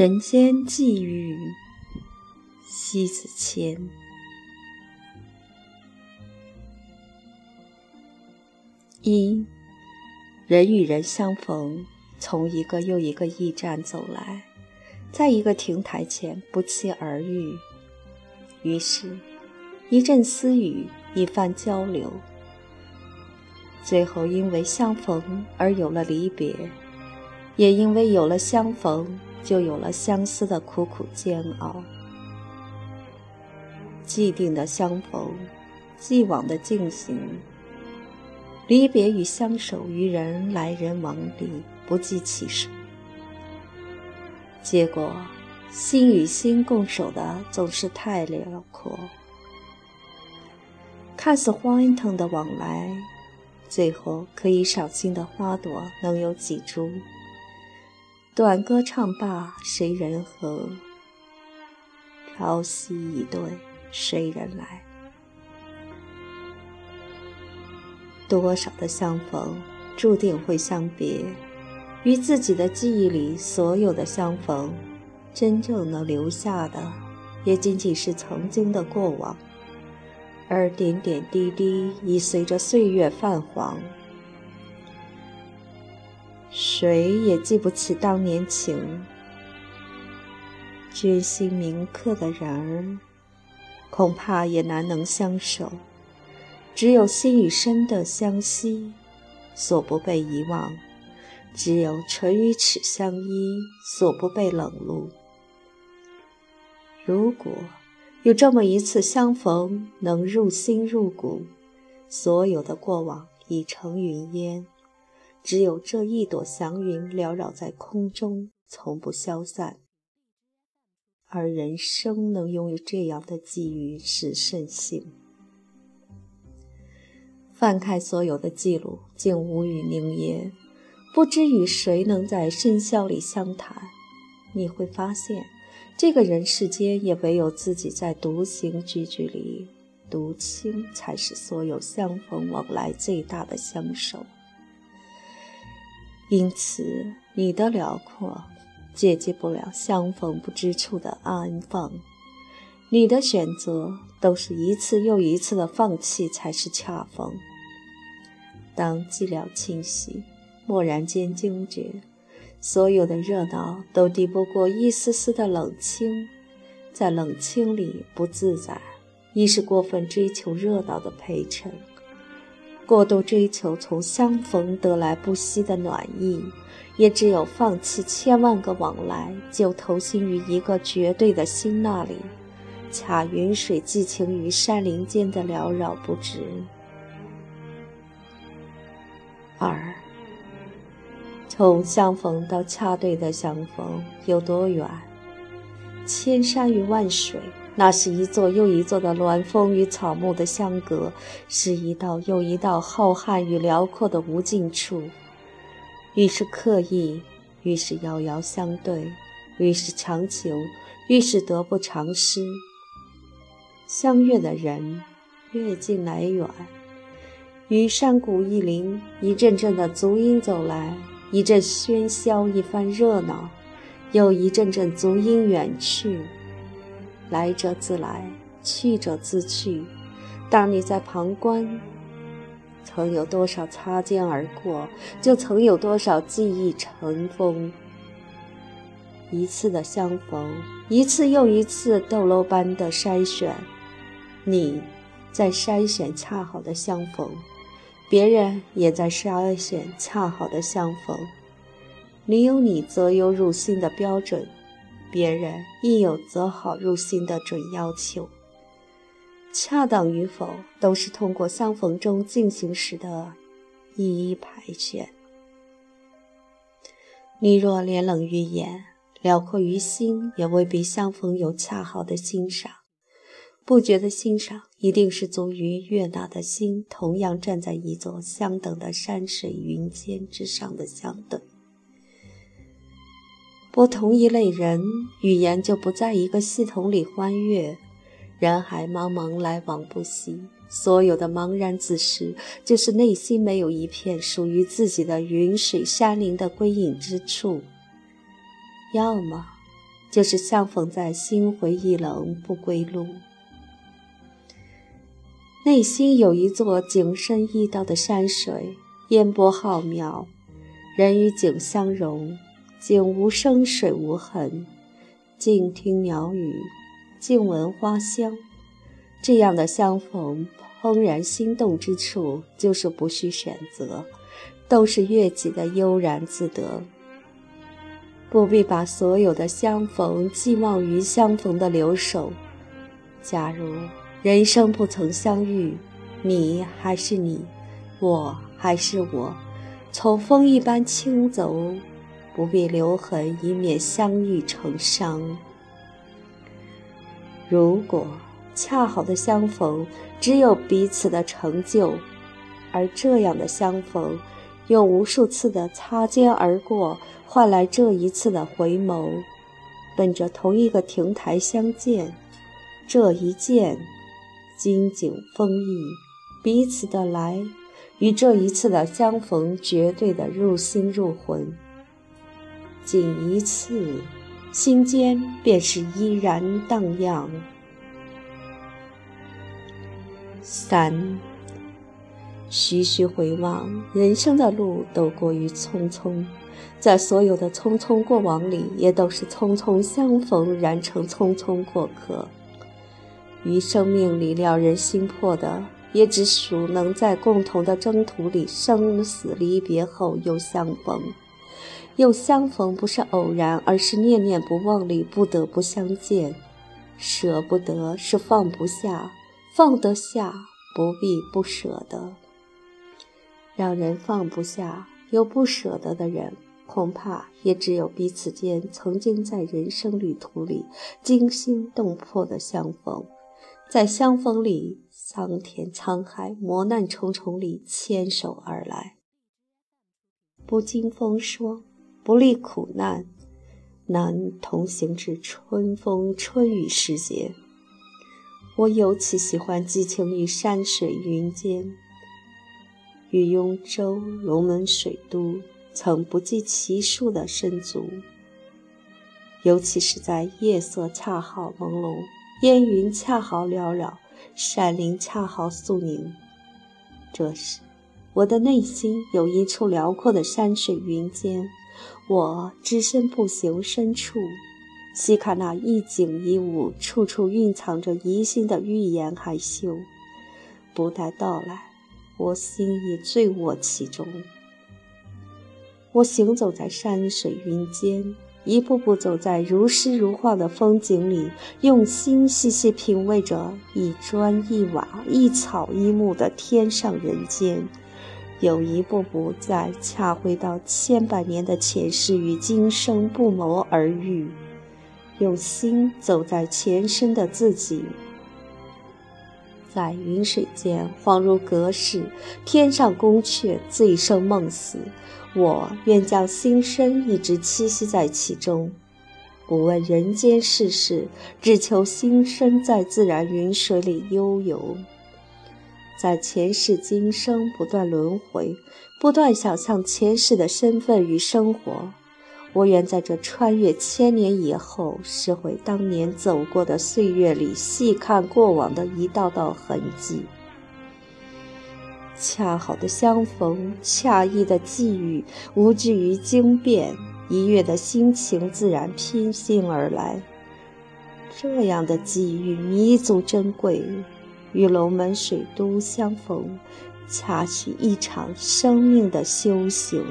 人间寄语，西子谦。一，人与人相逢，从一个又一个驿站走来，在一个亭台前不期而遇，于是，一阵私语，一番交流，最后因为相逢而有了离别，也因为有了相逢。就有了相思的苦苦煎熬，既定的相逢，既往的进行，离别与相守于人来人往里不计其数。结果，心与心共守的总是太辽阔，看似欢腾的往来，最后可以赏心的花朵能有几株？短歌唱罢，谁人和？朝夕已对，谁人来？多少的相逢，注定会相别。于自己的记忆里，所有的相逢，真正能留下的，也仅仅是曾经的过往，而点点滴滴已随着岁月泛黄。谁也记不起当年情，决心铭刻的人儿，恐怕也难能相守。只有心与身的相惜，所不被遗忘；只有唇与齿相依，所不被冷落。如果有这么一次相逢，能入心入骨，所有的过往已成云烟。只有这一朵祥云缭绕在空中，从不消散。而人生能拥有这样的际遇，是甚幸。翻开所有的记录，竟无语凝噎。不知与谁能在深宵里相谈，你会发现，这个人世间也唯有自己在独行句句里独清，才是所有相逢往来最大的相守。因此，你的辽阔接济不了相逢不知处的安放；你的选择都是一次又一次的放弃，才是恰逢。当寂寥清晰，蓦然间惊觉，所有的热闹都抵不过一丝丝的冷清，在冷清里不自在，亦是过分追求热闹的陪衬。过度追求从相逢得来不息的暖意，也只有放弃千万个往来，就投心于一个绝对的心那里，恰云水寄情于山林间的缭绕不止。二，从相逢到恰对的相逢有多远？千山与万水。那是一座又一座的峦峰与草木的相隔，是一道又一道浩瀚与辽阔的无尽处。愈是刻意，愈是遥遥相对；愈是强求，愈是得不偿失。相悦的人，越近来远。于山谷一林，一阵阵的足音走来，一阵喧嚣，一番热闹，又一阵阵足音远去。来者自来，去者自去。当你在旁观，曾有多少擦肩而过，就曾有多少记忆尘封。一次的相逢，一次又一次豆楼般的筛选，你在筛选恰好的相逢，别人也在筛选恰好的相逢。你有你择优入心的标准。别人亦有择好入心的准要求，恰当与否都是通过相逢中进行时的一一排选。你若连冷于眼，辽阔于心，也未必相逢有恰好的欣赏。不觉得欣赏，一定是足于悦纳的心，同样站在一座相等的山水云间之上的相等。不同一类人，语言就不在一个系统里欢悦。人海茫茫，来往不息，所有的茫然自失，就是内心没有一片属于自己的云水山林的归隐之处。要么就是相逢在心灰意冷不归路。内心有一座景深意道的山水，烟波浩渺，人与景相融，景无声，水无痕，静听鸟语，静闻花香。这样的相逢，怦然心动之处，就是不需选择，都是悦己的悠然自得。不必把所有的相逢寄望于相逢的留守。假如人生不曾相遇，你还是你，我还是我，从风一般轻走，不必留痕，以免相遇成伤。如果恰好的相逢只有彼此的成就，而这样的相逢，用无数次的擦肩而过。换来这一次的回眸，奔着同一个亭台相见，这一见，金景风意，彼此的来，与这一次的相逢，绝对的入心入魂。仅一次，心间便是依然荡漾。三，徐徐回望，人生的路都过于匆匆。在所有的匆匆过往里，也都是匆匆相逢，然成匆匆过客。于生命里撩人心魄的，也只属能在共同的征途里，生死离别后又相逢。又相逢不是偶然，而是念念不忘里不得不相见。舍不得是放不下，放得下不必不舍得。让人放不下又不舍得的人。恐怕也只有彼此间曾经在人生旅途里惊心动魄的相逢，在相逢里桑田沧海、磨难重重里牵手而来。不经风霜，不历苦难，难同行至春风春雨时节。我尤其喜欢寄情于山水云间，与雍州、龙门水都。曾不计其数的深足，尤其是在夜色恰好朦胧，烟云恰好缭绕，山林恰好肃宁。这时，我的内心有一处辽阔的山水云间，我只身步行深处，细看那一景一物，处处蕴藏着疑心的欲言还休。不待到来，我心已醉卧其中。我行走在山水云间，一步步走在如诗如画的风景里，用心细细品味着一砖一瓦、一草一木的天上人间，又一步步在恰回到千百年的前世与今生不谋而遇，用心走在前生的自己，在云水间恍如隔世，天上宫阙醉生梦死。我愿将心身一直栖息在其中，不问人间世事，只求心身在自然云水里悠游，在前世今生不断轮回，不断想象前世的身份与生活。我愿在这穿越千年以后，拾回当年走过的岁月里，细看过往的一道道痕迹。恰好的相逢，恰意的际遇，无惧于惊变，一月的心情自然偏心而来。这样的际遇弥足珍贵，与龙门水都相逢，恰是一场生命的修行。